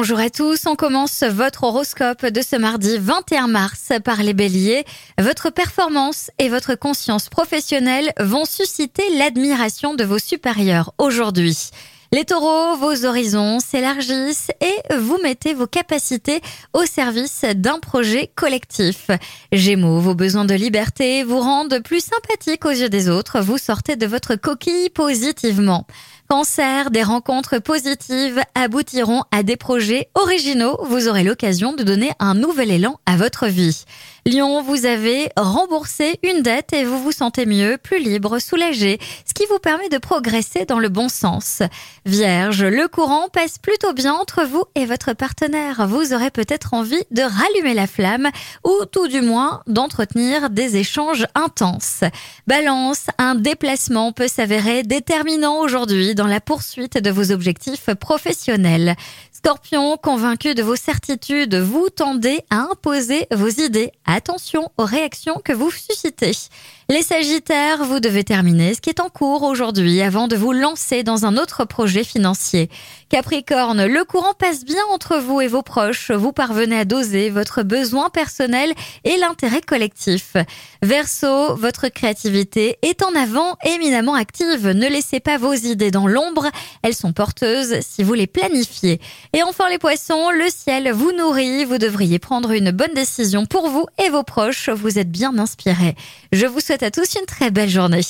Bonjour à tous, on commence votre horoscope de ce mardi 21 mars par les béliers. Votre performance et votre conscience professionnelle vont susciter l'admiration de vos supérieurs aujourd'hui. Les taureaux, vos horizons s'élargissent et vous mettez vos capacités au service d'un projet collectif. Gémeaux, vos besoins de liberté vous rendent plus sympathique aux yeux des autres, vous sortez de votre coquille positivement. Cancer, des rencontres positives aboutiront à des projets originaux. Vous aurez l'occasion de donner un nouvel élan à votre vie. Lion, vous avez remboursé une dette et vous vous sentez mieux, plus libre, soulagé, ce qui vous permet de progresser dans le bon sens. Vierge, le courant passe plutôt bien entre vous et votre partenaire. Vous aurez peut-être envie de rallumer la flamme ou tout du moins d'entretenir des échanges intenses. Balance, un déplacement peut s'avérer déterminant aujourd'hui dans la poursuite de vos objectifs professionnels. Scorpion, convaincu de vos certitudes, vous tendez à imposer vos idées. Attention aux réactions que vous suscitez. Les Sagittaires, vous devez terminer ce qui est en cours aujourd'hui avant de vous lancer dans un autre projet financier. Capricorne, le courant passe bien entre vous et vos proches. Vous parvenez à doser votre besoin personnel et l'intérêt collectif. Verseau, votre créativité est en avant éminemment active. Ne laissez pas vos idées dans l'ombre. Elles sont porteuses si vous les planifiez. Et enfin les poissons, le ciel vous nourrit. Vous devriez prendre une bonne décision pour vous et vos proches. Vous êtes bien inspirés. Je vous souhaite à tous une très belle journée.